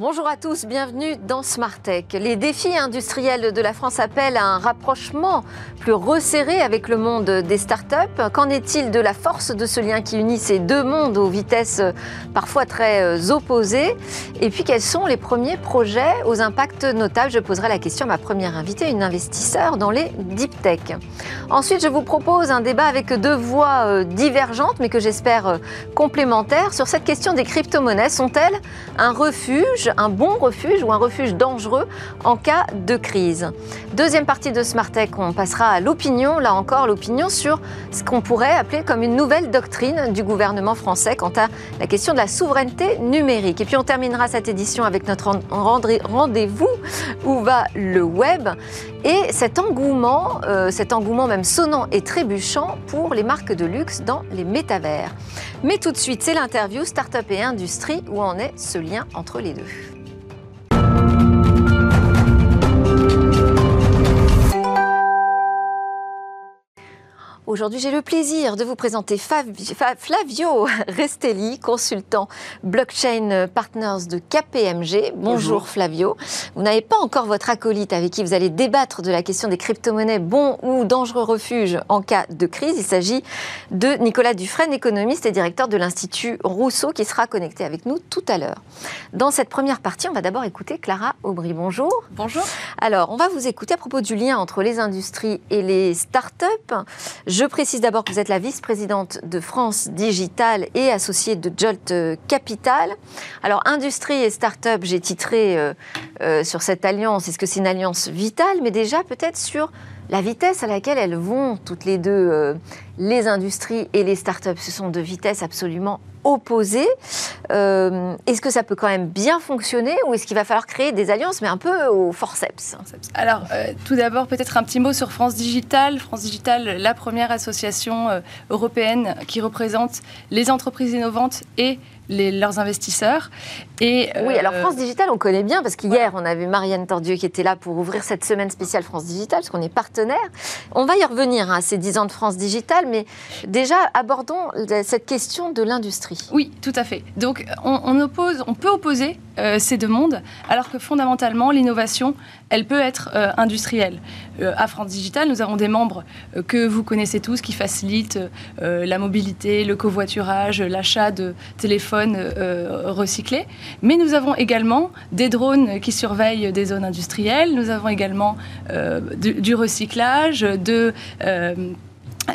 Bonjour à tous, bienvenue dans Smart Tech. Les défis industriels de la France appellent à un rapprochement plus resserré avec le monde des startups. Qu'en est-il de la force de ce lien qui unit ces deux mondes aux vitesses parfois très opposées? Et puis quels sont les premiers projets aux impacts notables? Je poserai la question à ma première invitée, une investisseur dans les deep tech. Ensuite, je vous propose un débat avec deux voix euh, divergentes mais que j'espère euh, complémentaires sur cette question des crypto-monnaies. Sont-elles un refuge un bon refuge ou un refuge dangereux en cas de crise. Deuxième partie de Smart Tech, on passera à l'opinion, là encore l'opinion sur ce qu'on pourrait appeler comme une nouvelle doctrine du gouvernement français quant à la question de la souveraineté numérique. Et puis on terminera cette édition avec notre rendez-vous où va le web et cet engouement, euh, cet engouement même sonnant et trébuchant pour les marques de luxe dans les métavers. Mais tout de suite, c'est l'interview Startup et Industrie où en est ce lien entre les deux? Aujourd'hui, j'ai le plaisir de vous présenter Flavio Restelli, consultant blockchain partners de KPMG. Bonjour, Flavio. Vous n'avez pas encore votre acolyte avec qui vous allez débattre de la question des crypto-monnaies, bons ou dangereux refuges en cas de crise. Il s'agit de Nicolas Dufresne, économiste et directeur de l'Institut Rousseau, qui sera connecté avec nous tout à l'heure. Dans cette première partie, on va d'abord écouter Clara Aubry. Bonjour. Bonjour. Alors, on va vous écouter à propos du lien entre les industries et les start-up. Je précise d'abord que vous êtes la vice-présidente de France Digital et associée de Jolt Capital. Alors, industrie et start-up, j'ai titré euh, euh, sur cette alliance. Est-ce que c'est une alliance vitale? Mais déjà, peut-être sur la vitesse à laquelle elles vont, toutes les deux, euh, les industries et les start-up. Ce sont deux vitesses absolument opposés. Euh, est-ce que ça peut quand même bien fonctionner ou est-ce qu'il va falloir créer des alliances, mais un peu au forceps? Alors, euh, tout d'abord, peut-être un petit mot sur France Digital. France Digital, la première association européenne qui représente les entreprises innovantes et leurs investisseurs. Et, oui, alors France Digital, on connaît bien parce qu'hier, on a vu Marianne Tordieu qui était là pour ouvrir cette semaine spéciale France Digital, parce qu'on est partenaire. On va y revenir à hein, ces 10 ans de France Digital, mais déjà, abordons cette question de l'industrie. Oui, tout à fait. Donc on, oppose, on peut opposer euh, ces deux mondes, alors que fondamentalement l'innovation, elle peut être euh, industrielle. Euh, à France Digital, nous avons des membres que vous connaissez tous qui facilitent la mobilité, le covoiturage, l'achat de téléphones recyclés. Mais nous avons également des drones qui surveillent des zones industrielles. Nous avons également du, recyclage, de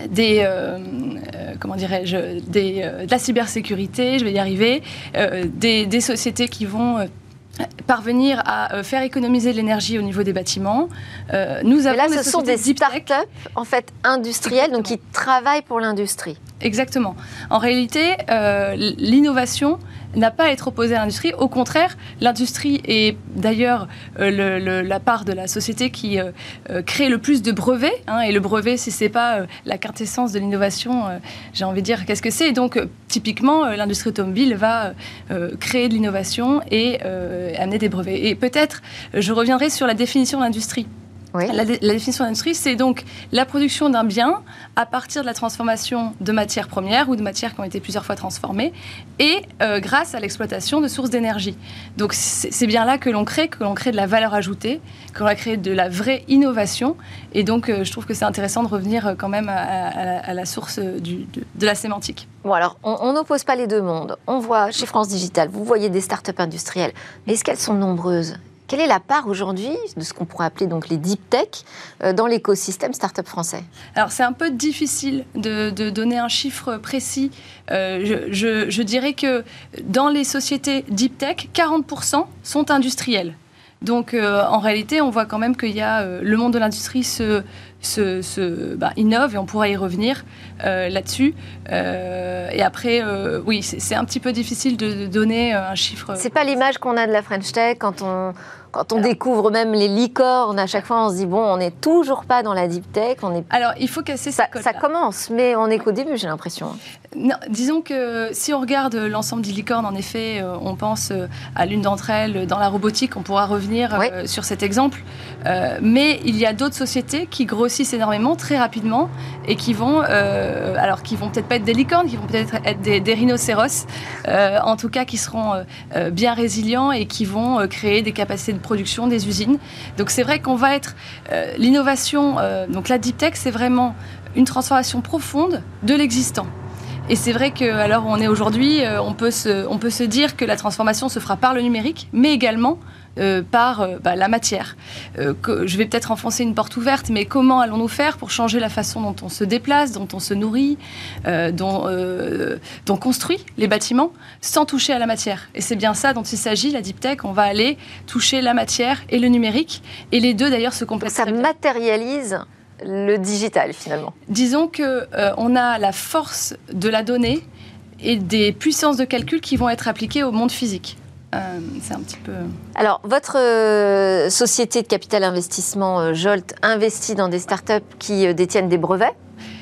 des euh, euh, comment dirais-je des, euh, de la cybersécurité, je vais y arriver, des, sociétés qui vont parvenir à faire économiser l'énergie au niveau des bâtiments. nous avons là, ce sont des start-up en fait industrielles, donc qui travaillent pour l'industrie. Exactement. En réalité, l'innovation n'a pas à être opposée à l'industrie. Au contraire, l'industrie est d'ailleurs euh, la part de la société qui euh, euh, crée le plus de brevets. Hein, et le brevet, si c'est pas la quintessence de l'innovation, j'ai envie de dire qu'est-ce que c'est? Donc, typiquement, l'industrie automobile va créer de l'innovation et amener des brevets. Et peut-être, je reviendrai sur la définition de l'industrie. La, définition d'industrie, c'est donc la production d'un bien à partir de la transformation de matières premières ou de matières qui ont été plusieurs fois transformées et euh, grâce à l'exploitation de sources d'énergie. Donc c'est bien là que l'on crée, que l'on crée de la valeur ajoutée, que l'on va créer de la vraie innovation. Et donc euh, je trouve que c'est intéressant de revenir euh, quand même à, la, source de, la sémantique. Bon alors on n'oppose pas les deux mondes. On voit chez France Digital, vous voyez des startups industrielles, mais est-ce qu'elles sont nombreuses? Quelle est la part aujourd'hui de ce qu'on pourrait appeler donc les deep tech euh, dans l'écosystème startup français? Alors c'est un peu difficile de, donner un chiffre précis. Euh, je, dirais que dans les sociétés deep tech, 40% sont industriels. Donc euh, en réalité, on voit quand même qu'il y a le monde de l'industrie se, se, bah, innove et on pourra y revenir là-dessus. et après, oui, c'est un petit peu difficile de, de donner un chiffre. C'est pas l'image qu'on a de la French Tech quand on quand on découvre même les licornes, à chaque fois, on se dit bon, on n'est toujours pas dans la deep tech. On est... Alors, il faut casser ça. Ça commence, mais on est qu'au début, j'ai l'impression. Non, disons que si on regarde l'ensemble des licornes, en effet, euh, on pense euh, à l'une d'entre elles dans la robotique. On pourra revenir euh, sur cet exemple. mais il y a d'autres sociétés qui grossissent énormément très rapidement et qui vont, alors qui vont peut-être pas être des licornes, qui vont peut-être être des, rhinocéros, en tout cas qui seront bien résilients et qui vont créer des capacités de production, des usines. Donc c'est vrai qu'on va être l'innovation. donc la deep tech, c'est vraiment une transformation profonde de l'existant. Et c'est vrai qu'à l'heure où on est aujourd'hui, euh, on, peut se, on peut se dire que la transformation se fera par le numérique, mais également euh, par euh, bah, la matière. Que, je vais peut-être enfoncer une porte ouverte, mais comment allons-nous faire pour changer la façon dont on se déplace, dont on se nourrit, dont, dont on construit les bâtiments, sans toucher à la matière? Et c'est bien ça dont il s'agit, la deep tech. On va aller toucher la matière et le numérique, et les deux d'ailleurs se complètent. Ça matérialise le digital finalement Disons que euh, on a la force de la donnée et des puissances de calcul qui vont être appliquées au monde physique. Euh, c'est un petit peu. Alors, votre euh, société de capital investissement Jolt investit dans des startups qui détiennent des brevets.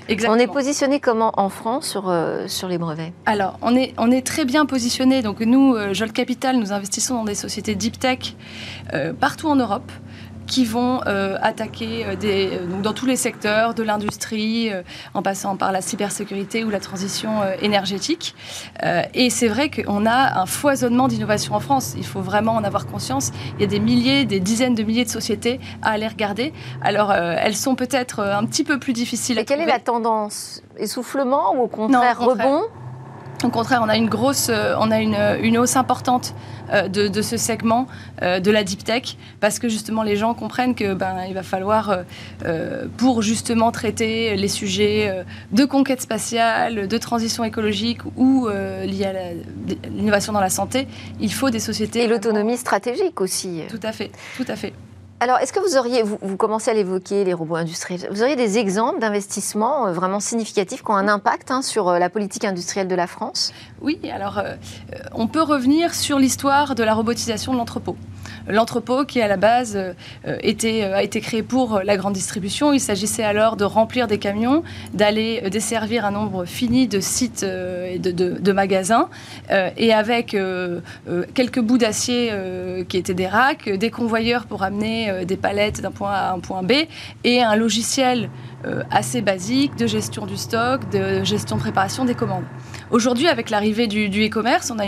Exactement. On est positionné comment en France sur, sur les brevets? Alors, on est, on est très bien positionné. Donc, nous, Jolt Capital, nous investissons dans des sociétés deep tech partout en Europe qui vont euh, attaquer euh, des, euh, dans tous les secteurs de l'industrie, en passant par la cybersécurité ou la transition énergétique. et c'est vrai qu'on a un foisonnement d'innovation en France. Il faut vraiment en avoir conscience. Il y a des milliers, des dizaines de milliers de sociétés à aller regarder. Alors, elles sont peut-être un petit peu plus difficiles à Et quelle est la tendance? Essoufflement ou au contraire, rebond? Au contraire, on a une grosse, euh, on a une, une hausse importante euh, de, de, ce segment euh, de la deep tech parce que justement les gens comprennent que ben il va falloir pour justement traiter les sujets de conquête spatiale, de transition écologique ou liés à l'innovation dans la santé, il faut des sociétés et l'autonomie stratégique aussi. Tout à fait, tout à fait. Alors, est-ce que vous auriez, vous, commencez à l'évoquer, les robots industriels, vous auriez des exemples d'investissements euh, vraiment significatifs qui ont un impact hein, sur euh, la politique industrielle de la France? Oui, alors euh, on peut revenir sur l'histoire de la robotisation de l'entrepôt l'entrepôt qui à la base était, a été créé pour la grande distribution. Il s'agissait alors de remplir des camions, d'aller desservir un nombre fini de sites et de, magasins, et avec quelques bouts d'acier qui étaient des racks, des convoyeurs pour amener des palettes d'un point A à un point B, et un logiciel assez basique de gestion du stock, de gestion préparation des commandes. Aujourd'hui, avec l'arrivée du e-commerce, on a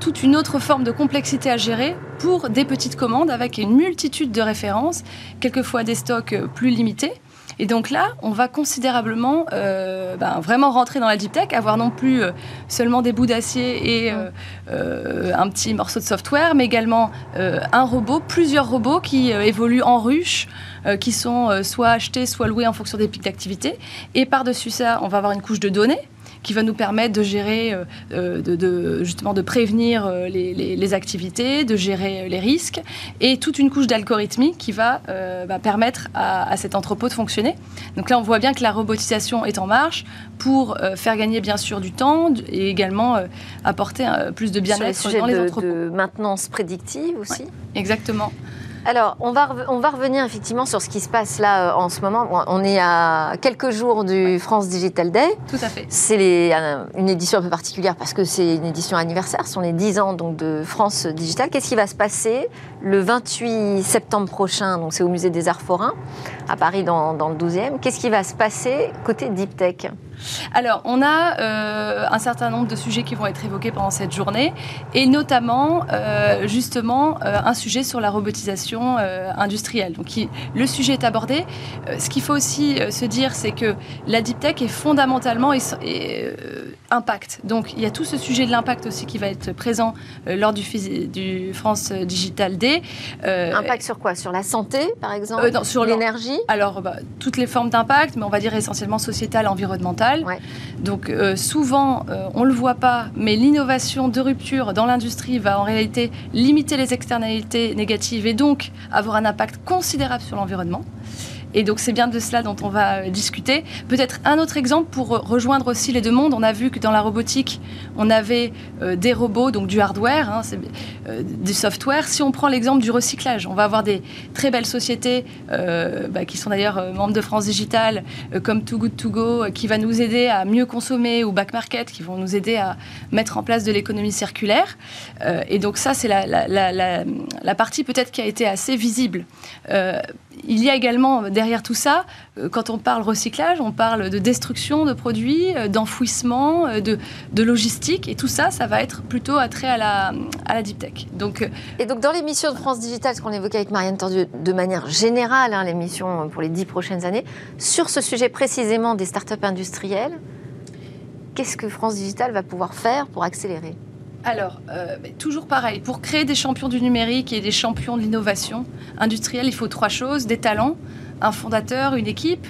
toute une autre forme de complexité à gérer pour des petites commandes avec une multitude de références, quelquefois des stocks euh, plus limités. Et donc là, on va considérablement euh, ben, vraiment rentrer dans la deep tech, avoir non plus euh, seulement des bouts d'acier et un petit morceau de software, mais également un robot, plusieurs robots qui évoluent en ruche, qui sont soit achetés, soit loués en fonction des pics d'activité. Et par-dessus ça, on va avoir une couche de données qui va nous permettre de gérer, euh, euh, de, justement de prévenir euh, les, activités, de gérer les risques, et toute une couche d'algorithmie qui va permettre à, cet entrepôt de fonctionner. Donc là, on voit bien que la robotisation est en marche pour faire gagner bien sûr du temps et également apporter plus de bien-être dans les entrepôts. de maintenance prédictive aussi. exactement. Alors, on va, on va revenir effectivement sur ce qui se passe là euh, en ce moment. On est à quelques jours du France Digital Day. Tout à fait. C'est une édition un peu particulière parce que c'est une édition anniversaire. Ce sont les 10 ans donc, de France Digital. Qu'est-ce qui va se passer le 28 septembre prochain? Donc, c'est au Musée des Arts Forains à Paris dans, dans le 12e. Qu'est-ce qui va se passer côté Deep Tech alors, on a euh, un certain nombre de sujets qui vont être évoqués pendant cette journée, et notamment, euh, justement, euh, un sujet sur la robotisation industrielle. Donc, le sujet est abordé. ce qu'il faut aussi se dire, c'est que la deep tech est fondamentalement impact. Donc, il y a tout ce sujet de l'impact aussi qui va être présent lors du, du, France Digital Day. impact sur quoi? Sur la santé, par exemple? Sur l'énergie? Alors, bah, toutes les formes d'impact, mais on va dire essentiellement Donc euh, souvent, euh, on ne le voit pas, mais l'innovation de rupture dans l'industrie va en réalité limiter les externalités négatives et donc avoir un impact considérable sur l'environnement. Et donc c'est bien de cela dont on va euh, discuter. Peut-être un autre exemple pour rejoindre aussi les deux mondes. On a vu que dans la robotique, on avait euh, des robots, donc du hardware, hein, euh, du software. Si on prend l'exemple du recyclage, on va avoir des très belles sociétés bah, qui sont d'ailleurs membres de France Digital, comme Too Good To Go, qui va nous aider à mieux consommer, ou Back Market, qui vont nous aider à mettre en place de l'économie circulaire. et donc ça, c'est la, partie peut-être qui a été assez visible il y a également derrière tout ça, quand on parle recyclage, on parle de destruction de produits, d'enfouissement, de, logistique, et tout ça, ça va être plutôt attrait à la, à la deep tech. Et donc dans l'émission de France Digital, ce qu'on évoquait avec Marianne Tordu de manière générale, hein, l'émission pour les dix prochaines années, sur ce sujet précisément des startups industrielles, qu'est-ce que France Digital va pouvoir faire pour accélérer? Alors, euh, toujours pareil, pour créer des champions du numérique et des champions de l'innovation industrielle, il faut trois choses, des talents, un fondateur, une équipe,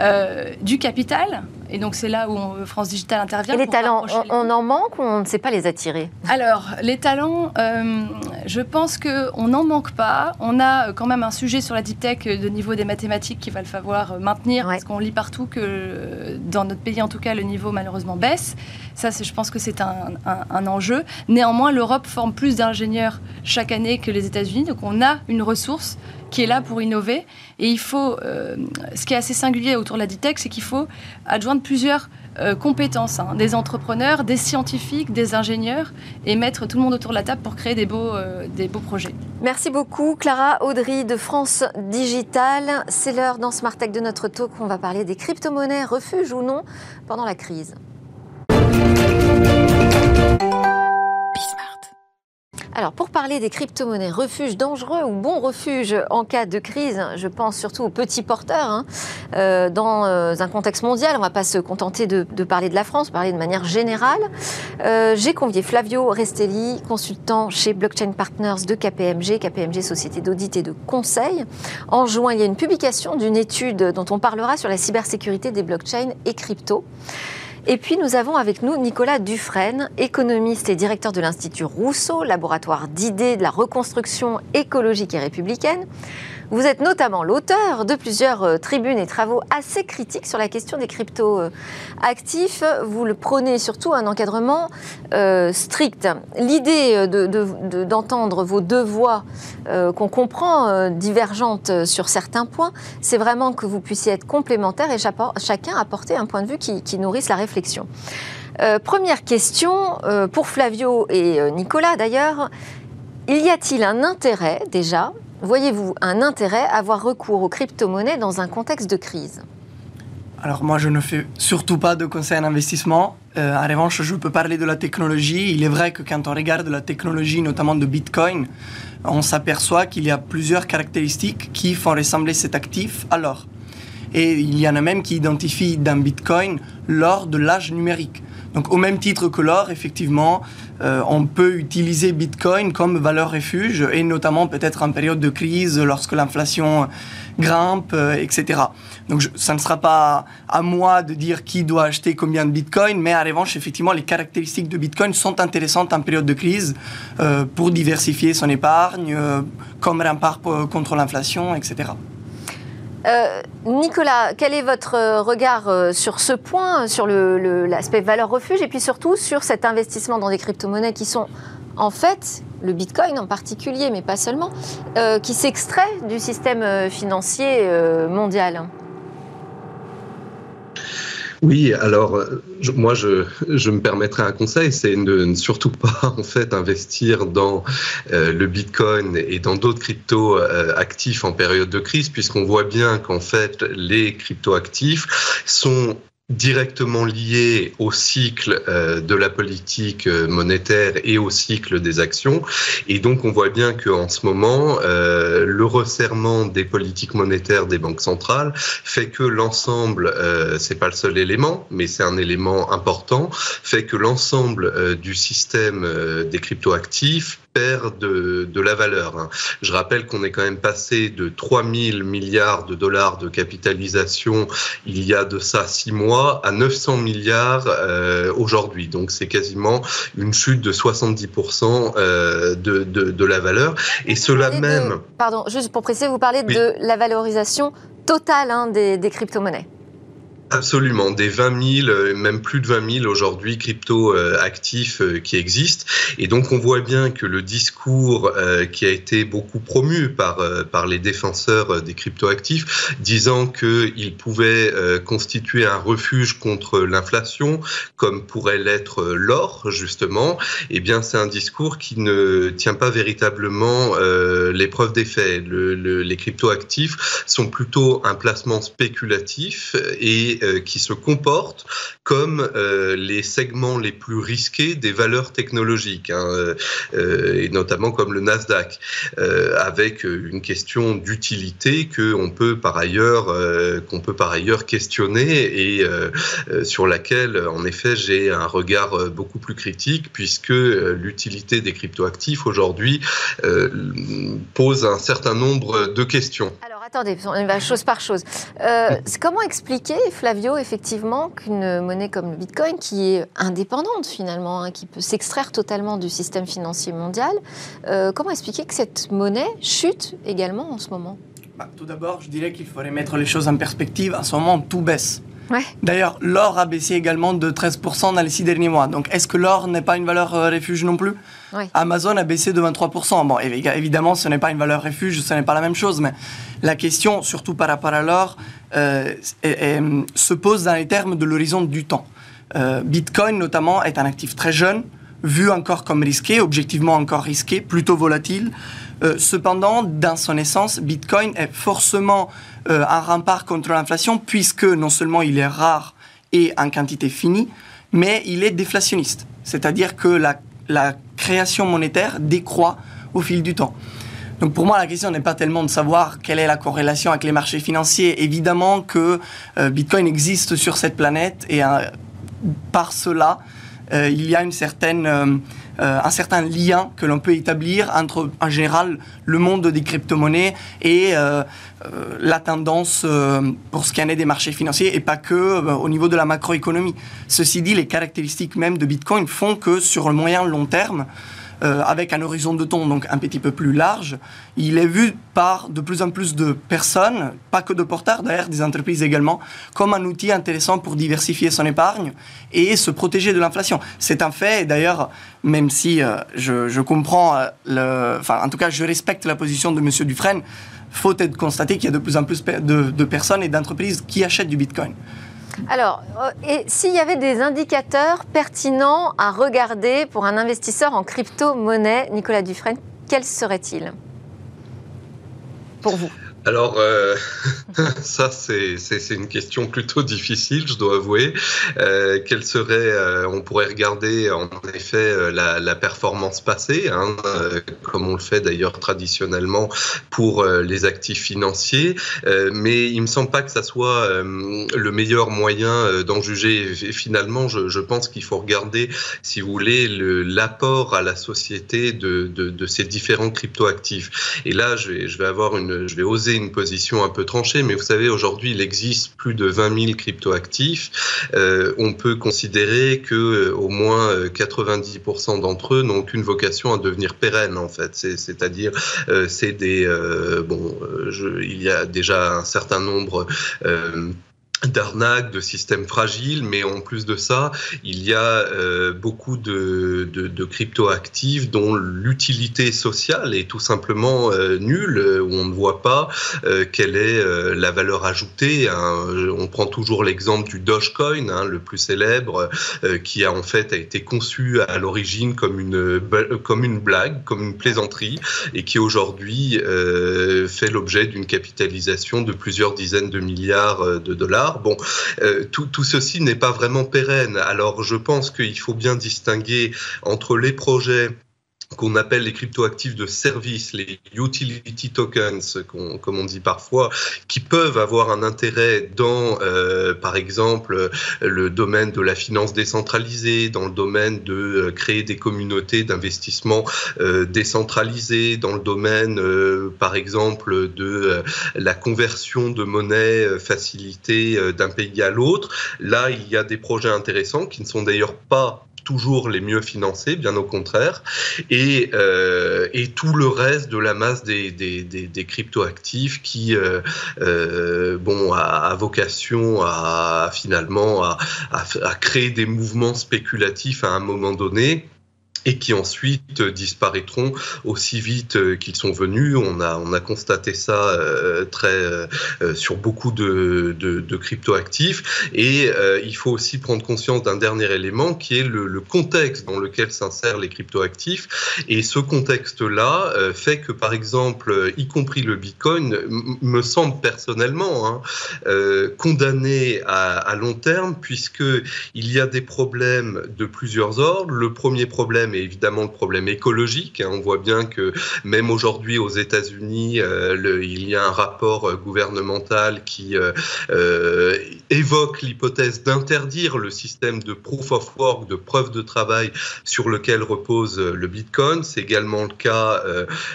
euh, du capital, et donc c'est là où France Digital intervient. Et les talents, on, en manque ou on ne sait pas les attirer? Alors, les talents, euh, je pense qu'on n'en manque pas. On a quand même un sujet sur la deep tech de niveau des mathématiques qu'il va falloir maintenir, parce qu'on lit partout que dans notre pays, en tout cas, le niveau malheureusement baisse. Ça, je pense que c'est un, un, enjeu. Néanmoins, l'Europe forme plus d'ingénieurs chaque année que les États-Unis, donc on a une ressource qui est là pour innover. Et il faut, euh, ce qui est assez singulier autour de la deep tech, c'est qu'il faut adjoindre plusieurs euh, compétences, hein. des entrepreneurs, des scientifiques, des ingénieurs, et mettre tout le monde autour de la table pour créer des beaux, euh, des beaux projets. Merci beaucoup, Clara Audry de France Digital. C'est l'heure dans Smart Tech de notre talk où on va parler des crypto-monnaies, refuge ou non, pendant la crise. Alors, pour parler des crypto-monnaies, refuge dangereux ou bon refuge en cas de crise, je pense surtout aux petits porteurs. Hein. Euh, dans euh, un contexte mondial, on ne va pas se contenter de, parler de la France, parler de manière générale. Euh, j'ai convié Flavio Restelli, consultant chez Blockchain Partners de KPMG, KPMG Société d'audit et de conseil. En juin, il y a une publication d'une étude dont on parlera sur la cybersécurité des blockchains et crypto. Et puis nous avons avec nous Nicolas Dufresne, économiste et directeur de l'Institut Rousseau, laboratoire d'idées de la reconstruction écologique et républicaine. Vous êtes notamment l'auteur de plusieurs euh, tribunes et travaux assez critiques sur la question des crypto-actifs. Vous le prenez surtout un encadrement euh, strict. L'idée d'entendre vos deux voix, euh, qu'on comprend divergentes sur certains points, c'est vraiment que vous puissiez être complémentaires et chacun apporter un point de vue qui, nourrisse la réflexion. première question pour Flavio et Nicolas d'ailleurs. Y a-t-il un intérêt déjà Voyez-vous un intérêt à avoir recours aux crypto-monnaies dans un contexte de crise? Alors moi, je ne fais surtout pas de conseil en investissement. Euh, en revanche, je peux parler de la technologie. Il est vrai que quand on regarde la technologie, notamment de Bitcoin, on s'aperçoit qu'il y a plusieurs caractéristiques qui font ressembler cet actif à l'or. Et il y en a même qui identifient dans Bitcoin l'or de l'âge numérique. Donc au même titre que l'or, effectivement, euh, on peut utiliser Bitcoin comme valeur refuge, et notamment peut-être en période de crise, lorsque l'inflation grimpe, euh, etc. Donc ça ne sera pas à moi de dire qui doit acheter combien de Bitcoin, mais en revanche, effectivement, les caractéristiques de Bitcoin sont intéressantes en période de crise euh, pour diversifier son épargne, comme rempart contre l'inflation, etc. Euh, Nicolas, quel est votre euh, regard euh, sur ce point, sur l'aspect valeur refuge, et puis surtout sur cet investissement dans des crypto-monnaies qui sont en fait, le Bitcoin en particulier, mais pas seulement, qui s'extrait du système financier mondial? Oui, alors moi je, me permettrai un conseil, c'est de ne surtout pas en fait investir dans euh, le Bitcoin et dans d'autres crypto euh, actifs en période de crise, puisqu'on voit bien qu'en fait les crypto actifs sont directement lié au cycle euh, de la politique euh, monétaire et au cycle des actions. Et donc on voit bien qu'en ce moment, euh, le resserrement des politiques monétaires des banques centrales fait que l'ensemble, c'est pas le seul élément, mais c'est un élément important, fait que l'ensemble du système des cryptoactifs perd de, de la valeur. Hein. Je rappelle qu'on est quand même passé de 3 000 milliards de dollars de capitalisation il y a de ça six mois à 900 milliards euh, aujourd'hui. Donc c'est quasiment une chute de 70% euh, de, de, de, la valeur. Et cela même... pardon, juste pour préciser, vous parlez de la valorisation totale hein, des, des crypto-monnaies. Absolument, des 20 000, euh, même plus de 20 000 aujourd'hui crypto euh, actifs euh, qui existent. Et donc on voit bien que le discours qui a été beaucoup promu par, par les défenseurs des crypto actifs, disant qu'ils pouvaient constituer un refuge contre l'inflation, comme pourrait l'être l'or justement, eh bien c'est un discours qui ne tient pas véritablement l'épreuve des faits. Le, les crypto actifs sont plutôt un placement spéculatif et euh, qui se comportent comme euh, les segments les plus risqués des valeurs technologiques, hein, euh, et notamment comme le Nasdaq, avec une question d'utilité que peut par qu'on peut par ailleurs questionner et sur laquelle en effet j'ai un regard beaucoup plus critique puisque l'utilité des cryptoactifs aujourd'hui pose un certain nombre de questions. Alors attendez, on va chose par chose. comment expliquer, Effectivement, qu'une monnaie comme le Bitcoin, qui est indépendante finalement, hein, qui peut s'extraire totalement du système financier mondial, euh, comment expliquer que cette monnaie chute également en ce moment? Bah, Tout d'abord, je dirais qu'il faudrait mettre les choses en perspective. En ce moment, tout baisse. D'ailleurs, l'or a baissé également de 13% dans les six derniers mois. Donc, est-ce que l'or n'est pas une valeur euh, refuge non plus? Amazon a baissé de 23%. Bon, évidemment, ce n'est pas une valeur refuge, ce n'est pas la même chose, mais la question, surtout par rapport à l'or, euh, se pose dans les termes de l'horizon du temps. Euh, Bitcoin, notamment, est un actif très jeune, vu encore comme risqué, objectivement encore risqué, plutôt volatile. cependant, dans son essence, Bitcoin est forcément euh, un rempart contre l'inflation, puisque non seulement il est rare et en quantité finie, mais il est déflationniste. C'est-à-dire que la, création monétaire décroît au fil du temps. Donc pour moi, la question n'est pas tellement de savoir quelle est la corrélation avec les marchés financiers. Évidemment que euh, Bitcoin existe sur cette planète et euh, par cela, il y a certaine euh, un certain lien que l'on peut établir entre, en général, le monde des crypto-monnaies et euh, euh, la tendance pour ce qui en est des marchés financiers et pas que au niveau de la macroéconomie. Ceci dit, les caractéristiques même de Bitcoin font que sur le moyen long terme, euh, avec un horizon de temps donc un petit peu plus large, il est vu par de plus en plus de personnes, pas que de porteurs d'ailleurs, des entreprises également, comme un outil intéressant pour diversifier son épargne et se protéger de l'inflation. C'est un fait, et d'ailleurs, même si euh, je, comprends, euh, enfin en tout cas je respecte la position de M. Dufresne, faut être constaté qu'il y a de plus en plus de personnes et d'entreprises qui achètent du Bitcoin. Alors, euh, et s'il y avait des indicateurs pertinents à regarder pour un investisseur en crypto-monnaie, Nicolas Dufresne, quels seraient-ils? Pour vous alors, euh, ça, c'est une question plutôt difficile, je dois avouer. Euh, quelle serait, euh, on pourrait regarder en effet euh, la, performance passée, hein, comme on le fait d'ailleurs traditionnellement pour les actifs financiers, mais il me semble pas que ça soit le meilleur moyen d'en juger. Et finalement, je, je pense qu'il faut regarder, si vous voulez, l'apport à la société de, de, de ces différents cryptoactifs. Et là, je vais, je vais avoir une, je vais oser une position un peu tranchée, mais vous savez, aujourd'hui, il existe plus de 20 000 cryptoactifs. Euh, on peut considérer que euh, au moins 90% euh, d'entre eux n'ont aucune vocation à devenir pérennes, en fait. C'est-à-dire, c'est des bon, il y a déjà un certain nombre d'arnaques, de systèmes fragiles, mais en plus de ça, il y a euh, beaucoup de, de, de crypto-actifs dont l'utilité sociale est tout simplement euh, nulle, où on ne voit pas euh, quelle est euh, la valeur ajoutée. Hein. On prend toujours l'exemple du Dogecoin, hein, le plus célèbre, euh, qui a en fait a été conçu à l'origine comme une comme une blague, comme une plaisanterie, et qui aujourd'hui fait l'objet d'une capitalisation de plusieurs dizaines de milliards de dollars. Bon, euh, tout, tout, ceci n'est pas vraiment pérenne. Alors je pense qu'il faut bien distinguer entre les projets qu'on appelle les cryptoactifs de service, les utility tokens, comme on dit parfois, qui peuvent avoir un intérêt dans, euh, par exemple, le domaine de la finance décentralisée, dans le domaine de euh, créer des communautés d'investissement euh, décentralisées, dans le domaine, par exemple, de la conversion de monnaie facilitée d'un pays à l'autre. Là, il y a des projets intéressants qui ne sont d'ailleurs pas toujours les mieux financés, bien au contraire, et, et tout le reste de la masse des, cryptoactifs qui, bon, a, vocation à finalement à créer des mouvements spéculatifs à un moment donné et qui ensuite disparaîtront aussi vite euh, qu'ils sont venus. On a, on a constaté ça euh, très euh, sur beaucoup de, de, de cryptoactifs. Et il faut aussi prendre conscience d'un dernier élément qui est le, contexte dans lequel s'insèrent les cryptoactifs. Et ce contexte-là fait que, par exemple, y compris le Bitcoin, me semble personnellement hein, condamné à, à long terme, puisque il y a des problèmes de plusieurs ordres. Le premier problème évidemment le problème écologique. Hein. On voit bien que même aujourd'hui aux États-Unis, euh, il y a un rapport euh, gouvernemental qui euh, évoque l'hypothèse d'interdire le système de proof of work, de preuve de travail sur lequel repose le Bitcoin. C'est également le cas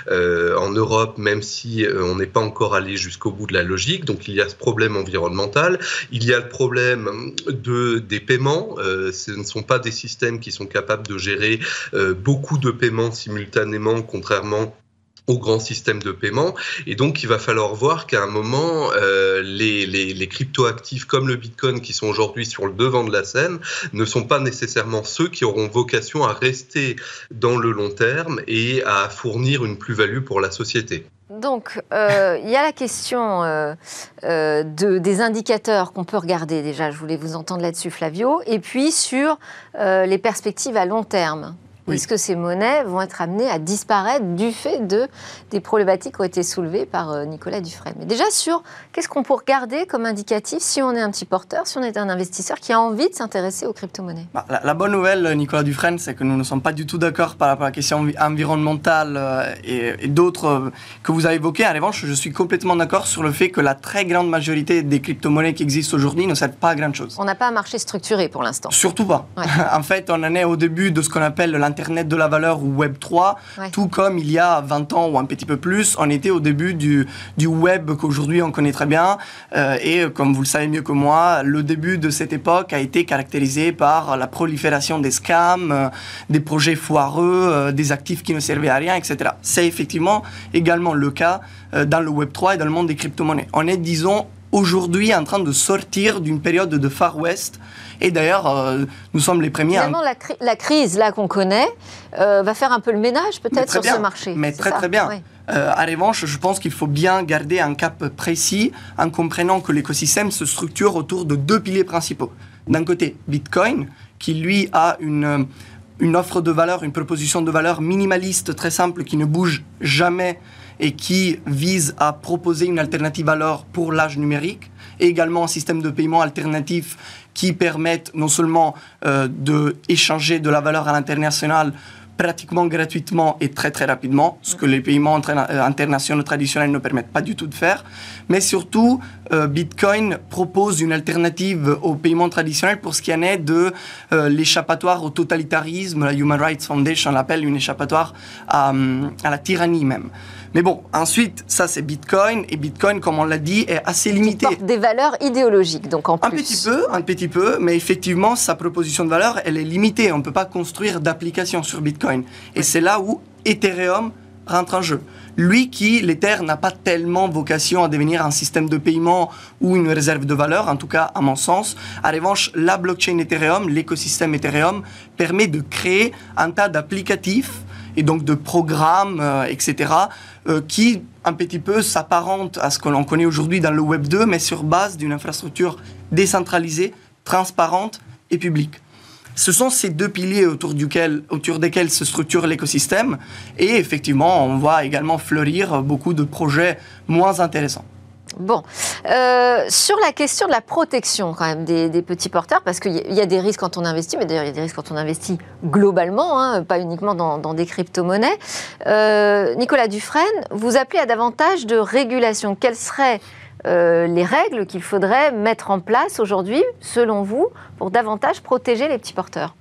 en Europe, même si on n'est pas encore allé jusqu'au bout de la logique. Donc il y a ce problème environnemental. Il y a le problème de, des paiements. ce ne sont pas des systèmes qui sont capables de gérer beaucoup de paiements simultanément, contrairement au grand système de paiement. Et donc, il va falloir voir qu'à un moment, euh, les, cryptoactifs comme le Bitcoin, qui sont aujourd'hui sur le devant de la scène, ne sont pas nécessairement ceux qui auront vocation à rester dans le long terme et à fournir une plus-value pour la société. Donc, euh, il y a la question de, des indicateurs qu'on peut regarder déjà. Je voulais vous entendre là-dessus, Flavio. Et puis sur les perspectives à long terme. Est-ce que ces monnaies vont être amenées à disparaître du fait de, des problématiques qui ont été soulevées par euh, Nicolas Dufresne? Mais déjà sur qu'est-ce qu'on peut regarder comme indicatif si on est un petit porteur, si on est un investisseur qui a envie de s'intéresser aux crypto-monnaies? Bah, la, bonne nouvelle, Nicolas Dufresne, c'est que nous ne sommes pas du tout d'accord par rapport à la question environnementale euh, et, d'autres euh, que vous avez évoquées. En revanche, je suis complètement d'accord sur le fait que la très grande majorité des crypto-monnaies qui existent aujourd'hui ne servent pas à grand chose. On n'a pas un marché structuré pour l'instant. Surtout pas. en fait, on en est au début de ce qu'on appelle l'intérêt Internet de la valeur ou Web 3, tout comme il y a 20 ans ou un petit peu plus, on était au début du, du Web qu'aujourd'hui on connaît très bien. Euh, et comme vous le savez mieux que moi, le début de cette époque a été caractérisé par la prolifération des scams, euh, des projets foireux, euh, des actifs qui ne servaient à rien, etc. C'est effectivement également le cas dans le Web 3 et dans le monde des crypto-monnaies. On est, disons, aujourd'hui en train de sortir d'une période de Far West et d'ailleurs, euh, nous sommes les premiers. Finalement, la, la, crise là qu'on connaît euh, va faire un peu le ménage peut-être sur ce marché. Mais très très bien. Oui. Euh, à revanche, je pense qu'il faut bien garder un cap précis en comprenant que l'écosystème se structure autour de deux piliers principaux. D'un côté, Bitcoin, qui lui a une, une offre de valeur, une proposition de valeur minimaliste, très simple, qui ne bouge jamais et qui vise à proposer une alternative à l'or pour l'âge numérique, et également un système de paiement alternatif qui permettent non seulement euh, d'échanger de la valeur à l'international pratiquement gratuitement et très très rapidement, ce que les paiements euh, internationaux traditionnels ne permettent pas du tout de faire. Mais surtout, euh, Bitcoin propose une alternative aux paiements traditionnels pour ce qui en est de l'échappatoire au totalitarisme. La Human Rights Foundation l'appelle une échappatoire à, à la tyrannie même. Mais bon, ensuite, ça c'est Bitcoin, et Bitcoin, comme on l'a dit, est assez limité. porte des valeurs idéologiques, donc en plus. Un petit peu, un petit peu, mais effectivement, sa proposition de valeur, elle est limitée. On ne peut pas construire d'application sur Bitcoin. Et c'est là où Ethereum rentre en jeu. Lui qui, l'Ether, n'a pas tellement vocation à devenir un système de paiement ou une réserve de valeur, en tout cas à mon sens. En revanche, la blockchain Ethereum, l'écosystème Ethereum, permet de créer un tas d'applicatifs et donc de programmes, euh, etc., euh, qui un petit peu s'apparentent à ce que l'on connaît aujourd'hui dans le Web 2, mais sur base d'une infrastructure décentralisée, transparente et publique. Ce sont ces deux piliers autour, duquel, autour desquels se structure l'écosystème, et effectivement, on voit également fleurir beaucoup de projets moins intéressants. Bon, euh, sur la question de la protection quand même des, petits porteurs, parce qu'il y, a des risques quand on investit, mais d'ailleurs il y a des risques quand on investit globalement, hein, pas uniquement dans, des crypto-monnaies. Euh, Nicolas Dufresne, vous appelez à davantage de régulation. Quelles seraient euh, les règles qu'il faudrait mettre en place aujourd'hui, selon vous, pour davantage protéger les petits porteurs?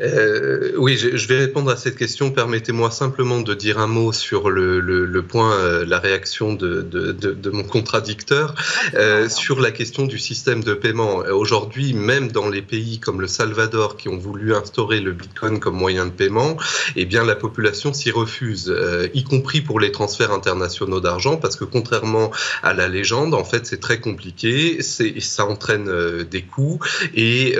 Euh, oui, je, vais répondre à cette question. Permettez-moi simplement de dire un mot sur le, le, point, euh, la réaction de, de, de, mon contradicteur euh, sur la question du système de paiement. Aujourd'hui, même dans les pays comme le Salvador qui ont voulu instaurer le Bitcoin comme moyen de paiement, eh bien la population s'y refuse, y compris pour les transferts internationaux d'argent, parce que contrairement à la légende, en fait, c'est très compliqué, ça entraîne des coûts et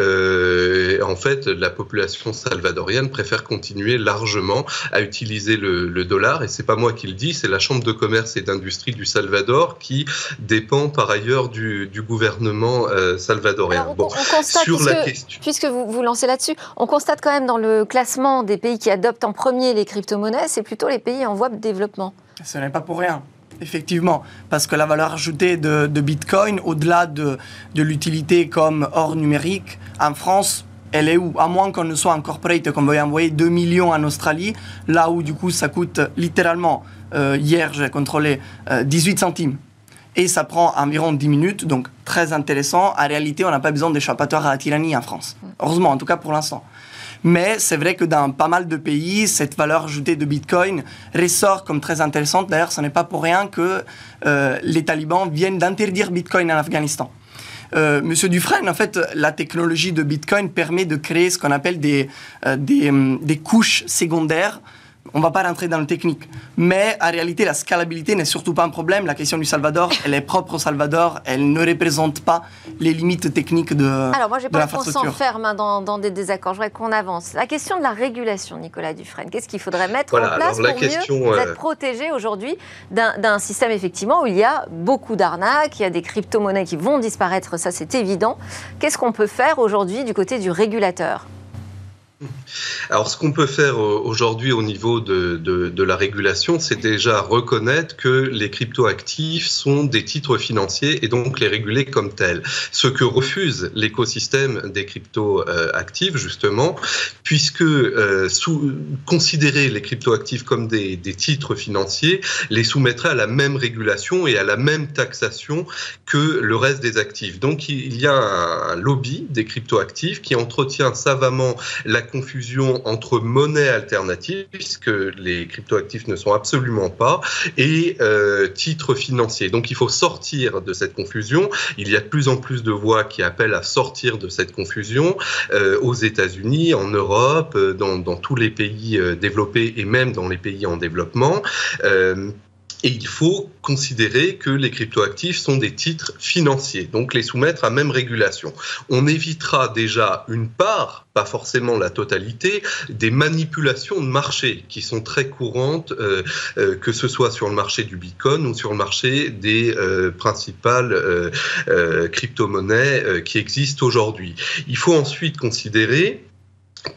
en fait, la population salvadorienne préfère continuer largement à utiliser le, dollar. Et c'est pas moi qui le dis, c'est la Chambre de commerce et d'industrie du Salvador qui dépend par ailleurs du, gouvernement euh, salvadorien. bon, sur la question. Puisque vous vous lancez là-dessus, on constate quand même dans le classement des pays qui adoptent en premier les crypto-monnaies, c'est plutôt les pays en voie de développement. Ce n'est pas pour rien. Effectivement, parce que la valeur ajoutée de, Bitcoin, au-delà de, de l'utilité comme or numérique, en France, elle est où? À moins qu'on ne soit corporate qu'on veuille envoyer 2 millions en Australie, là où du coup ça coûte littéralement, euh, hier j'ai contrôlé, 18 euh, centimes. Et ça prend environ 10 minutes, donc très intéressant. En réalité, on n'a pas besoin d'échappatoire à la tyrannie en France. Heureusement, en tout cas pour l'instant. Mais c'est vrai que dans pas mal de pays, cette valeur ajoutée de Bitcoin ressort comme très intéressante. D'ailleurs, ce n'est pas pour rien que euh, les talibans viennent d'interdire Bitcoin en Afghanistan. Euh, Monsieur Dufresne, en fait, la technologie de Bitcoin permet de créer ce qu'on appelle des, euh, euh, des, couches secondaires on ne va pas rentrer dans le technique. Mais en réalité, la scalabilité n'est surtout pas un problème. La question du Salvador, elle est propre au Salvador. Elle ne représente pas les limites techniques de Alors, moi, je n'ai pas qu'on s'enferme hein, dans, des désaccords. Je voudrais qu'on avance. La question de la régulation, Nicolas Dufresne, qu'est-ce qu'il faudrait mettre en place pour mieux être protégé aujourd'hui d'un système, effectivement, où il y a beaucoup d'arnaques, il y a des crypto-monnaies qui vont disparaître, ça c'est évident. Qu'est-ce qu'on peut faire aujourd'hui du côté du régulateur? Alors, ce qu'on peut faire euh, aujourd'hui au niveau de, la régulation, c'est déjà reconnaître que les cryptoactifs sont des titres financiers et donc les réguler comme tels. Ce que refuse l'écosystème des cryptoactifs, justement, puisque euh, considérer les cryptoactifs comme des, des, titres financiers les soumettrait à la même régulation et à la même taxation que le reste des actifs. Donc, il y a un lobby des cryptoactifs qui entretient savamment la confusion entre monnaie alternative, puisque les cryptoactifs ne sont absolument pas, et euh, titres financiers. Donc il faut sortir de cette confusion. Il y a de plus en plus de voix qui appellent à sortir de cette confusion euh, aux États-Unis, en Europe, euh, dans, tous les pays euh, développés et même dans les pays en développement. Et il faut considérer que les cryptoactifs sont des titres financiers, donc les soumettre à même régulation. On évitera déjà une part, pas forcément la totalité, des manipulations de marché qui sont très courantes, euh, euh, que ce soit sur le marché du Bitcoin ou sur le marché des euh, principales euh, crypto-monnaies qui existent aujourd'hui. Il faut ensuite considérer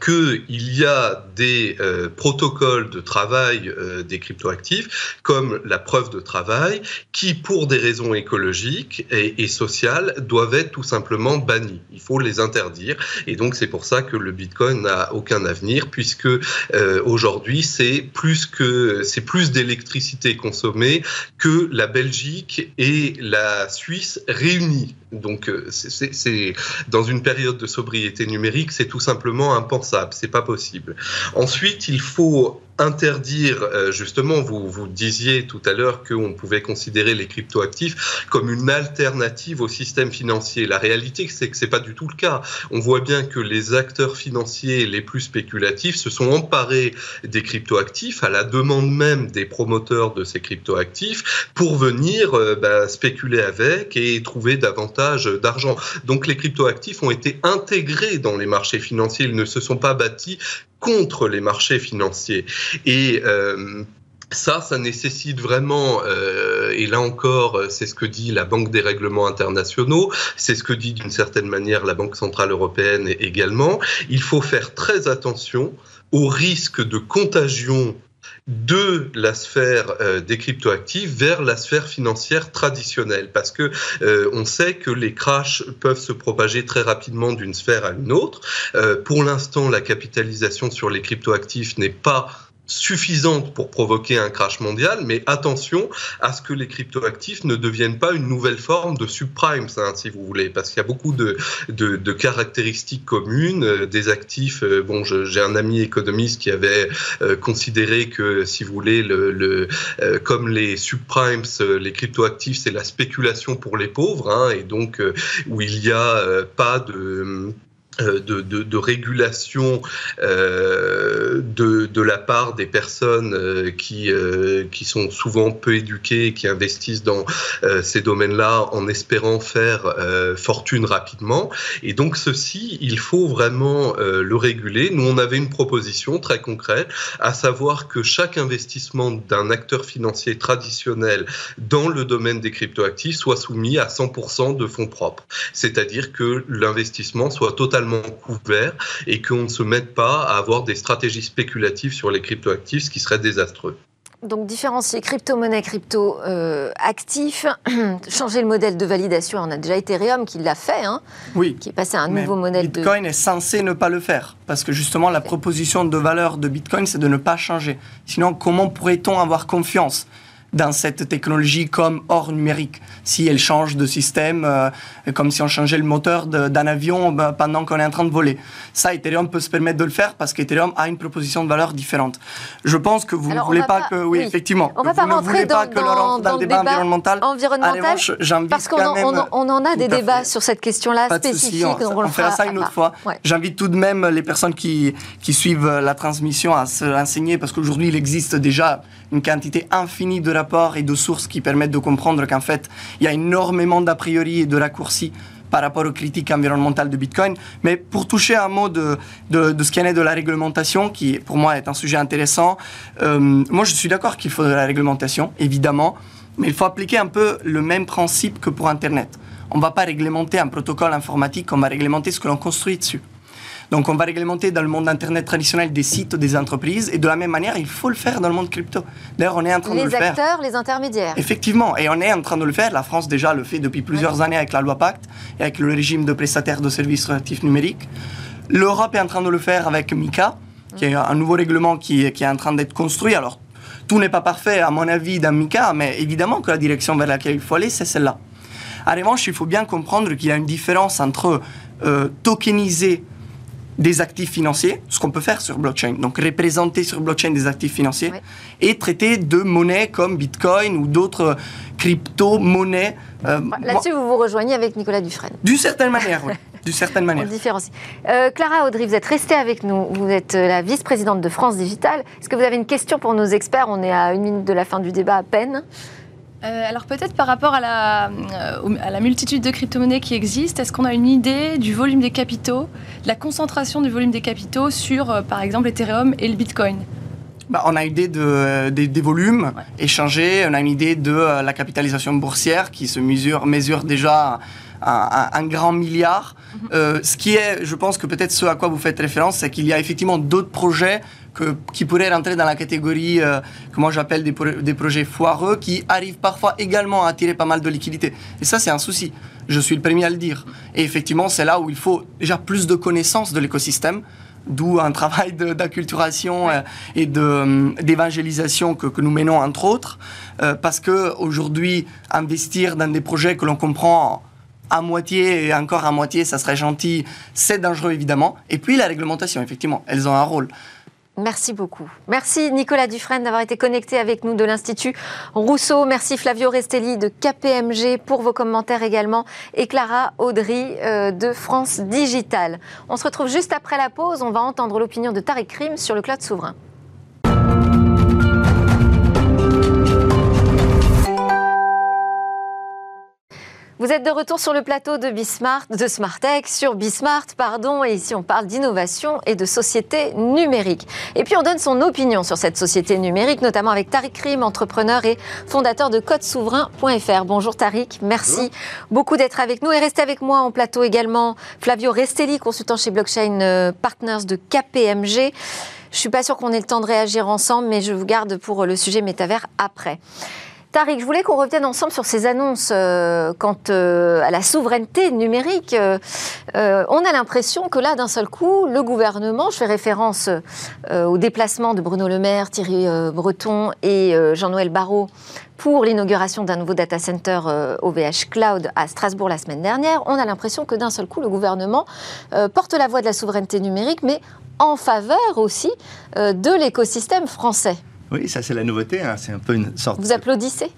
qu'il y a des euh, protocoles de travail euh, des cryptoactifs, comme la preuve de travail, qui, pour des raisons écologiques et, sociales, doivent être tout simplement bannis. Il faut les interdire. Et donc, c'est pour ça que le Bitcoin n'a aucun avenir, puisque euh, aujourd'hui, c'est plus c'est plus d'électricité consommée que la Belgique et la Suisse réunies. Donc, c'est dans une période de sobriété numérique, c'est tout simplement important c'est pas possible. Ensuite, il faut interdire, euh, justement, vous, vous disiez tout à l'heure qu'on pouvait considérer les cryptoactifs comme une alternative au système financier. La réalité, c'est que c'est pas du tout le cas. On voit bien que les acteurs financiers les plus spéculatifs se sont emparés des cryptoactifs à la demande même des promoteurs de ces cryptoactifs pour venir euh, bah, spéculer avec et trouver davantage d'argent. Donc les cryptoactifs ont été intégrés dans les marchés financiers. Ils ne se sont pas bâtis contre les marchés financiers. Et euh, ça, ça nécessite vraiment, euh, et là encore, c'est ce que dit la Banque des règlements internationaux, c'est ce que dit d'une certaine manière la Banque centrale européenne également, il faut faire très attention au risque de contagion de la sphère euh, des cryptoactifs vers la sphère financière traditionnelle parce que euh, on sait que les crashs peuvent se propager très rapidement d'une sphère à une autre. Euh, pour l'instant, la capitalisation sur les cryptoactifs n'est pas suffisante pour provoquer un crash mondial, mais attention à ce que les cryptoactifs ne deviennent pas une nouvelle forme de subprimes, hein, si vous voulez, parce qu'il y a beaucoup de, de, de caractéristiques communes euh, des actifs. Euh, bon, j'ai un ami économiste qui avait euh, considéré que, si vous voulez, le, le comme les subprimes, les cryptoactifs, c'est la spéculation pour les pauvres, hein, et donc où il n'y a pas de euh, de, de, régulation euh, de, la part des personnes euh, qui, euh, qui sont souvent peu éduquées, qui investissent dans euh, ces domaines-là en espérant faire fortune rapidement. Et donc ceci, il faut vraiment le réguler. Nous, on avait une proposition très concrète, à savoir que chaque investissement d'un acteur financier traditionnel dans le domaine des cryptoactifs soit soumis à 100% de fonds propres. C'est-à-dire que l'investissement soit totalement couvert et qu'on ne se mette pas à avoir des stratégies spéculatives sur les cryptoactifs, ce qui serait désastreux. Donc différencier crypto-monnaie, crypto-actifs, changer le modèle de validation. On a déjà Ethereum qui l'a fait, hein, oui, qui est passé à un nouveau modèle Bitcoin de... est censé ne pas le faire, parce que justement la proposition de valeur de Bitcoin, c'est de ne pas changer. Sinon, comment pourrait-on avoir confiance? Dans cette technologie comme hors numérique. Si elle change de système, euh, comme si on changeait le moteur d'un avion ben, pendant qu'on est en train de voler. Ça, Ethereum peut se permettre de le faire parce qu'Ethereum a une proposition de valeur différente. Je pense que vous ne voulez pas, que... Oui, effectivement. On ne va pas rentrer dans, dans, dans, le débat, environnemental. environnemental parce qu'on en, on, en a des débats sur cette question-là spécifique. on, on, fera ça une autre fois. J'invite tout de même les personnes qui, qui suivent la transmission à se renseigner parce qu'aujourd'hui, il existe déjà une quantité infinie de rapports et de sources qui permettent de comprendre qu'en fait, il y a énormément d'a priori et de raccourcis par rapport aux critiques environnementales de Bitcoin. Mais pour toucher un mot de, de, ce qu'il en est de la réglementation, qui pour moi est un sujet intéressant, euh, moi je suis d'accord qu'il faut de la réglementation, évidemment, mais il faut appliquer un peu le même principe que pour Internet. On ne va pas réglementer un protocole informatique, on va réglementer ce que l'on construit dessus. Donc on va réglementer dans le monde Internet traditionnel des sites des entreprises et de la même manière, il faut le faire dans le monde crypto. D'ailleurs, on est en train de le faire. Les acteurs, les intermédiaires. Effectivement, et on est en train de le faire. La France déjà le fait depuis plusieurs années avec la loi Pacte et avec le régime de prestataires de services relatifs numériques. L'Europe est en train de le faire avec MICA, qui est un nouveau règlement qui, qui est en train d'être construit. Alors, tout n'est pas parfait, à mon avis, dans MICA, mais évidemment que la direction vers laquelle il faut aller, c'est celle-là. En revanche, il faut bien comprendre qu'il y a une différence entre euh, tokeniser des actifs financiers, ce qu'on peut faire sur blockchain, donc représenter sur blockchain des actifs financiers, et traiter de monnaies comme Bitcoin ou d'autres crypto-monnaies. Euh, Là-dessus, vous vous rejoignez avec Nicolas Dufresne. D'une certaine manière, oui. D'une certaine manière. On différencie. Euh, Clara Audry, vous êtes restée avec nous. Vous êtes euh, la vice-présidente de France Digital. Est-ce que vous avez une question pour nos experts? On est à une minute de la fin du débat à peine. Euh, alors peut-être par rapport à la, euh, à la multitude de crypto-monnaies qui existent, est-ce qu'on a une idée du volume des capitaux, de la concentration du volume des capitaux sur, euh, par exemple, Ethereum et le Bitcoin? Bah, on a une idée de, des, volumes échangés, on a une idée de la capitalisation boursière qui se mesure, mesure déjà à un, grand milliard. Mhm. ce qui est, je pense que peut-être ce à quoi vous faites référence, c'est qu'il y a effectivement d'autres projets qui pourraient rentrer dans la catégorie euh, que moi j'appelle des, des, projets foireux, qui arrivent parfois également à attirer pas mal de liquidités. Et ça, c'est un souci. Je suis le premier à le dire. Et effectivement, c'est là où il faut déjà plus de connaissances de l'écosystème, d'où un travail d'acculturation euh, et euh, d'évangélisation que, que, nous menons entre autres, parce que aujourd'hui, investir dans des projets que l'on comprend à moitié et encore à moitié, ça serait gentil, c'est dangereux évidemment. Et puis la réglementation, effectivement, elles ont un rôle. Merci beaucoup. Merci Nicolas Dufresne d'avoir été connecté avec nous de l'Institut Rousseau. Merci Flavio Restelli de KPMG pour vos commentaires également et Clara Audry euh, de France Digital. On se retrouve juste après la pause. On va entendre l'opinion de Tariq Krim sur le cloud souverain. Vous êtes de retour sur le plateau de Bismart, de Smartech, sur Bismart, pardon, et ici on parle d'innovation et de société numérique. Et puis on donne son opinion sur cette société numérique, notamment avec Tariq Krim, entrepreneur et fondateur de codesouverain.fr. Bonjour Tariq, merci beaucoup d'être avec nous et restez avec moi en plateau également Flavio Restelli, consultant chez Blockchain euh, Partners de KPMG. Je suis pas sûre qu'on ait le temps de réagir ensemble, mais je vous garde pour le sujet métavers après. Tariq, je voulais qu'on revienne ensemble sur ces annonces euh, quant euh, à la souveraineté numérique. Euh, on a l'impression que là, d'un seul coup, le gouvernement, je fais référence au déplacement de Bruno Le Maire, Thierry Breton et Jean-Noël Barrot pour l'inauguration d'un nouveau data center OVH Cloud à Strasbourg la semaine dernière, on a l'impression que d'un seul coup, le gouvernement porte la voie de la souveraineté numérique, mais en faveur aussi de l'écosystème français. Oui, ça c'est la nouveauté. Hein. C'est un peu une sorte. Vous applaudissez?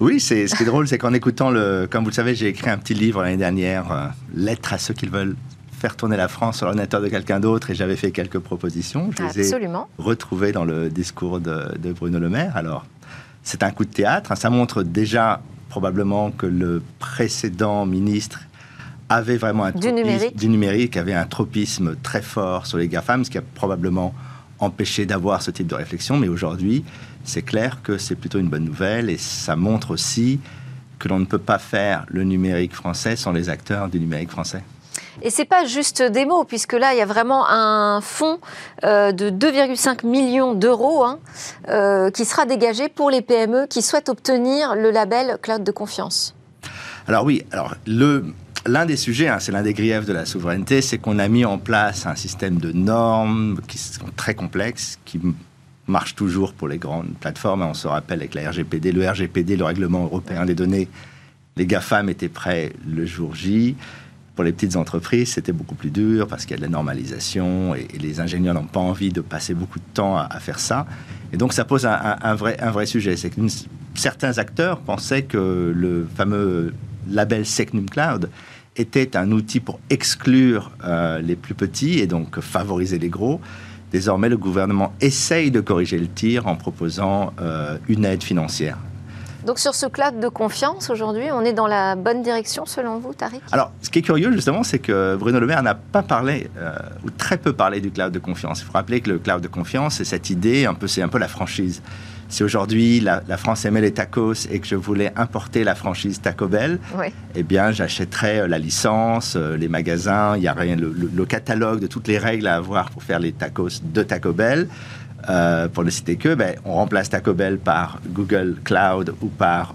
Oui, c'est ce qui est drôle, c'est qu'en écoutant le, comme vous le savez, j'ai écrit un petit livre l'année dernière, euh, Lettre à ceux qui veulent faire tourner la France sur l'ordinateur de quelqu'un d'autre, et j'avais fait quelques propositions. Je les Absolument. ai retrouvées dans le discours de, Bruno Le Maire. Alors, c'est un coup de théâtre. Hein. Ça montre déjà probablement que le précédent ministre avait vraiment un du numérique. du numérique, avait un tropisme très fort sur les GAFAM, ce qui a probablement empêcher d'avoir ce type de réflexion, mais aujourd'hui, c'est clair que c'est plutôt une bonne nouvelle et ça montre aussi que l'on ne peut pas faire le numérique français sans les acteurs du numérique français. Et c'est pas juste des mots, puisque là, il y a vraiment un fonds euh, de 2,5 millions d'euros hein, euh, qui sera dégagé pour les PME qui souhaitent obtenir le label Cloud de confiance. Alors oui, alors le, L'un des sujets, hein, c'est l'un des griefs de la souveraineté, c'est qu'on a mis en place un système de normes qui sont très complexes, qui marche toujours pour les grandes plateformes. On se rappelle avec la RGPD, le RGPD, le règlement européen des données, les GAFAM étaient prêts le jour J. Pour les petites entreprises, c'était beaucoup plus dur parce qu'il y a de la normalisation et, les ingénieurs n'ont pas envie de passer beaucoup de temps à, faire ça. Et donc ça pose un, vrai, un vrai sujet. C'est que certains acteurs pensaient que le fameux label Secnum Cloud était un outil pour exclure euh, les plus petits et donc favoriser les gros. Désormais, le gouvernement essaye de corriger le tir en proposant euh, une aide financière. Donc sur ce cloud de confiance, aujourd'hui, on est dans la bonne direction selon vous, Tariq? Alors, ce qui est curieux justement, c'est que Bruno Le Maire n'a pas parlé, euh, ou très peu parlé du cloud de confiance. Il faut rappeler que le cloud de confiance, c'est cette idée, un peu, c'est un peu la franchise si aujourd'hui la, France aimait les tacos et que je voulais importer la franchise Taco Bell, eh bien j'achèterais euh, la licence, euh, les magasins, il y a rien, le, catalogue de toutes les règles à avoir pour faire les tacos de Taco Bell. Euh, pour ne citer que, ben, on remplace Taco Bell par Google Cloud ou par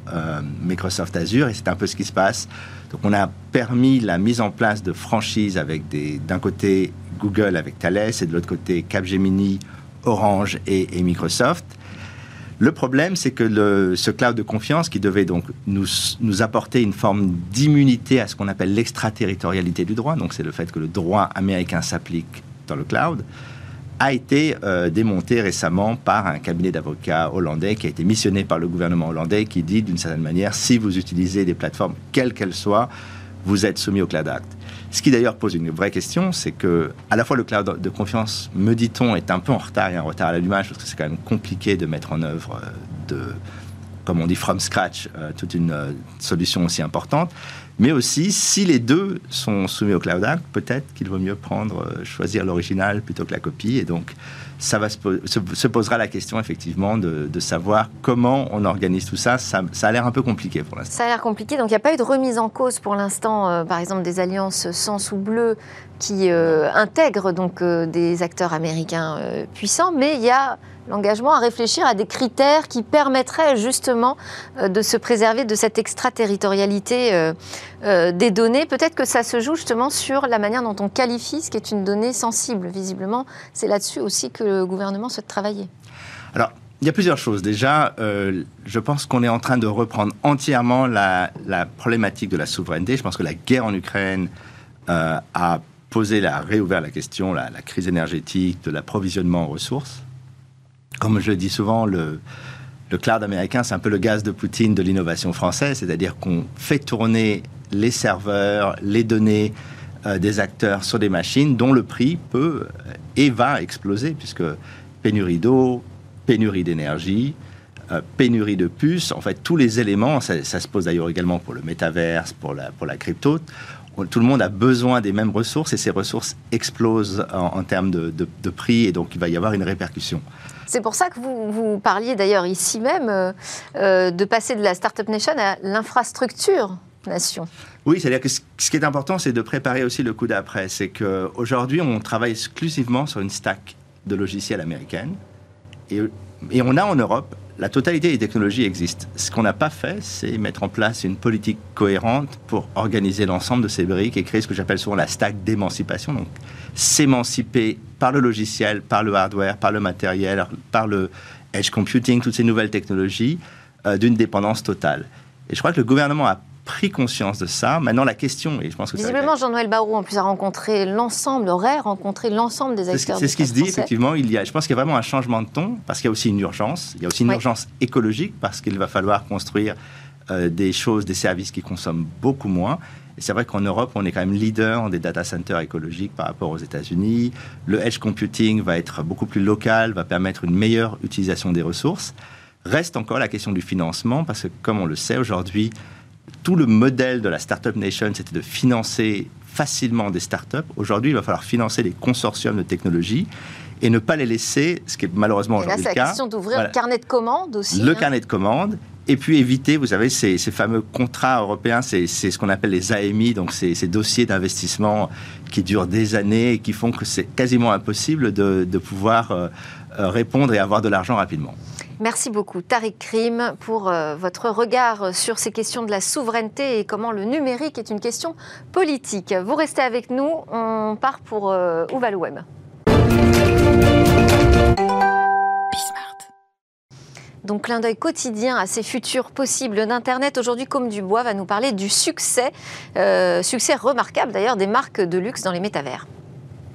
Microsoft Azure, et c'est un peu ce qui se passe. Donc on a permis la mise en place de franchises avec d'un côté Google avec Thales et de l'autre côté Capgemini, Orange et Microsoft. Le problème, c'est que ce cloud de confiance, qui devait donc nous, apporter une forme d'immunité à ce qu'on appelle l'extraterritorialité du droit, donc c'est le fait que le droit américain s'applique dans le cloud, a été euh, démonté récemment par un cabinet d'avocats hollandais qui a été missionné par le gouvernement hollandais qui dit d'une certaine manière, si vous utilisez des plateformes, quelles qu'elles soient, vous êtes soumis au Cloud Act. Ce qui d'ailleurs pose une vraie question, c'est que à la fois le cloud de confiance, me dit-on, est un peu en retard et un retard à l'allumage parce que c'est quand même compliqué de mettre en œuvre euh, de, comme on dit, from scratch, euh, toute une euh, solution aussi importante. Mais aussi, si les deux sont soumis au Cloud Act, peut-être qu'il vaut mieux prendre, choisir l'original plutôt que la copie. Et donc, ça va se, posera la question effectivement de, savoir comment on organise tout ça. Ça, a l'air un peu compliqué pour l'instant. Ça a l'air compliqué. Donc il n'y a pas eu de remise en cause pour l'instant, euh, par exemple des alliances sans ou bleu qui euh, intègrent donc euh, des acteurs américains puissants, mais il y a l'engagement à réfléchir à des critères qui permettraient justement euh, de se préserver de cette extraterritorialité euh, euh, des données. Peut-être que ça se joue justement sur la manière dont on qualifie ce qui est une donnée sensible. Visiblement, c'est là-dessus aussi que le gouvernement souhaite travailler. Alors, il y a plusieurs choses. Déjà, je pense qu'on est en train de reprendre entièrement la, problématique de la souveraineté. Je pense que la guerre en Ukraine a posé, la, réouvert la question, la, la crise énergétique, de l'approvisionnement en ressources comme je dis souvent, le, cloud américain, c'est un peu le gaz de Poutine de l'innovation française, c'est-à-dire qu'on fait tourner les serveurs, les données euh, des acteurs sur des machines dont le prix peut euh, et va exploser, puisque pénurie d'eau, pénurie d'énergie, euh, pénurie de puces, en fait, tous les éléments, ça, se pose d'ailleurs également pour le métaverse, pour la, crypto, tout le monde a besoin des mêmes ressources et ces ressources explosent en, termes de, prix et donc il va y avoir une répercussion. C'est pour ça que vous, parliez d'ailleurs ici même euh, euh, de passer de la Startup Nation à l'infrastructure nation. Oui, c'est-à-dire que ce qui est important, c'est de préparer aussi le coup d'après. C'est qu'aujourd'hui, on travaille exclusivement sur une stack de logiciels américaine. Et, et, on a en Europe la totalité des technologies existent. Ce qu'on n'a pas fait, c'est mettre en place une politique cohérente pour organiser l'ensemble de ces briques et créer ce que j'appelle souvent la stack d'émancipation. Donc, s'émanciper par le logiciel, par le hardware, par le matériel, par le edge computing, toutes ces nouvelles technologies, euh, d'une dépendance totale. Et je crois que le gouvernement a pris conscience de ça. Maintenant, la question, et je pense que visiblement Jean-Noël Barrou en plus a rencontré l'ensemble, aurait rencontré l'ensemble des acteurs. C'est ce qui se dit effectivement. Il y a, je pense qu'il y a vraiment un changement de ton parce qu'il y a aussi une urgence. Il y a aussi une urgence écologique parce qu'il va falloir construire euh, des choses, des services qui consomment beaucoup moins. Et c'est vrai qu'en Europe, on est quand même leader des data centers écologiques par rapport aux États-Unis. Le edge computing va être beaucoup plus local, va permettre une meilleure utilisation des ressources. Reste encore la question du financement parce que, comme on le sait aujourd'hui, tout le modèle de la Startup Nation, c'était de financer facilement des startups. Aujourd'hui, il va falloir financer les consortiums de technologie et ne pas les laisser, ce qui est malheureusement aujourd'hui le cas. C'est la question d'ouvrir le carnet de commandes aussi. Le hein. carnet de commandes. Et puis éviter, vous savez, ces, fameux contrats européens, c'est ce qu'on appelle les AMI, donc ces, ces dossiers d'investissement qui durent des années et qui font que c'est quasiment impossible de, pouvoir euh, euh, répondre et avoir de l'argent rapidement. Merci beaucoup, Tariq Krim, pour euh, votre regard sur ces questions de la souveraineté et comment le numérique est une question politique. Vous restez avec nous, on part pour euh, web Donc, clin d'œil quotidien à ces futurs possibles d'Internet. Aujourd'hui, Comme Dubois va nous parler du succès, euh, succès remarquable d'ailleurs, des marques de luxe dans les métavers.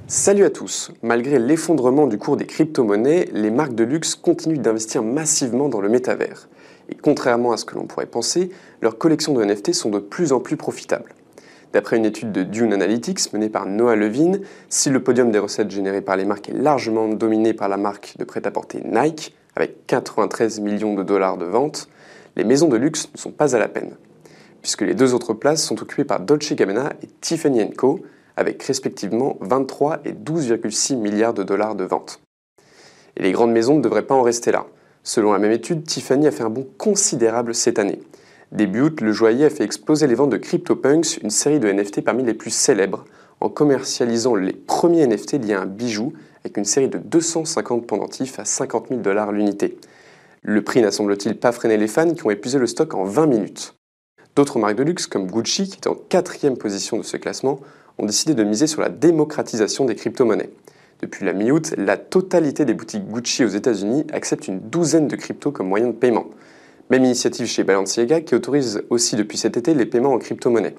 Salut à tous Malgré l'effondrement du cours des crypto-monnaies, les marques de luxe continuent d'investir massivement dans le métavers. Et contrairement à ce que l'on pourrait penser, leurs collections de NFT sont de plus en plus profitables. D'après une étude de Dune Analytics menée par Noah Levine, si le podium des recettes générées par les marques est largement dominé par la marque de prêt-à-porter Nike, avec 93 millions de dollars de ventes, les maisons de luxe ne sont pas à la peine, puisque les deux autres places sont occupées par Dolce Gabbana et Tiffany Co., avec respectivement 23 et 12,6 milliards de dollars de ventes. Et les grandes maisons ne devraient pas en rester là. Selon la même étude, Tiffany a fait un bond considérable cette année. Début août, le joaillier a fait exploser les ventes de CryptoPunks, une série de NFT parmi les plus célèbres, en commercialisant les premiers NFT liés à un bijou avec une série de 250 pendentifs à 50 000 dollars l'unité. Le prix n'a semble-t-il pas freiné les fans qui ont épuisé le stock en 20 minutes. D'autres marques de luxe comme Gucci, qui est en quatrième position de ce classement, ont décidé de miser sur la démocratisation des crypto-monnaies. Depuis la mi-août, la totalité des boutiques Gucci aux États-Unis acceptent une douzaine de cryptos comme moyen de paiement. Même initiative chez Balenciaga qui autorise aussi depuis cet été les paiements en crypto-monnaie.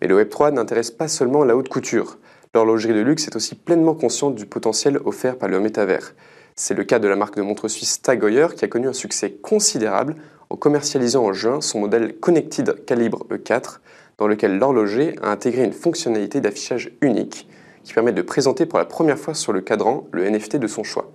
Mais le Web3 n'intéresse pas seulement la haute couture. L'horlogerie de luxe est aussi pleinement consciente du potentiel offert par le métavers. C'est le cas de la marque de montres suisse Tag Heuer qui a connu un succès considérable en commercialisant en juin son modèle Connected Calibre E4 dans lequel l'horloger a intégré une fonctionnalité d'affichage unique qui permet de présenter pour la première fois sur le cadran le NFT de son choix.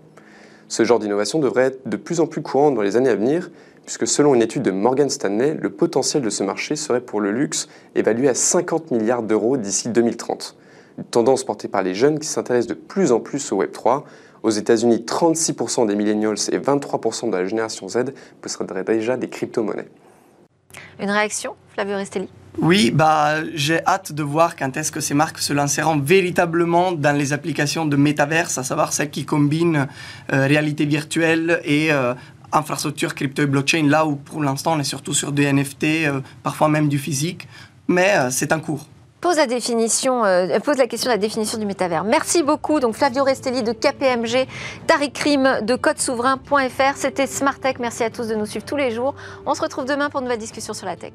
Ce genre d'innovation devrait être de plus en plus courant dans les années à venir, puisque selon une étude de Morgan Stanley, le potentiel de ce marché serait pour le luxe évalué à 50 milliards d'euros d'ici 2030. Une tendance portée par les jeunes qui s'intéressent de plus en plus au Web3. Aux États-Unis, 36% des millennials et 23% de la génération Z posséderaient déjà des crypto-monnaies. Une réaction, Flavio Restelli? Oui, bah, j'ai hâte de voir quand est-ce que ces marques se lanceront véritablement dans les applications de métaverse, à savoir celles qui combinent euh, réalité virtuelle et euh, infrastructure crypto et blockchain, là où pour l'instant on est surtout sur des NFT, euh, parfois même du physique, mais c'est en cours. Pose la, définition, pose la question de la définition du métavers. Merci beaucoup. Donc Flavio Restelli de KPMG, Tariq Krim de codesouverain.fr. C'était Smart Tech. Merci à tous de nous suivre tous les jours. On se retrouve demain pour une nouvelle discussion sur la tech.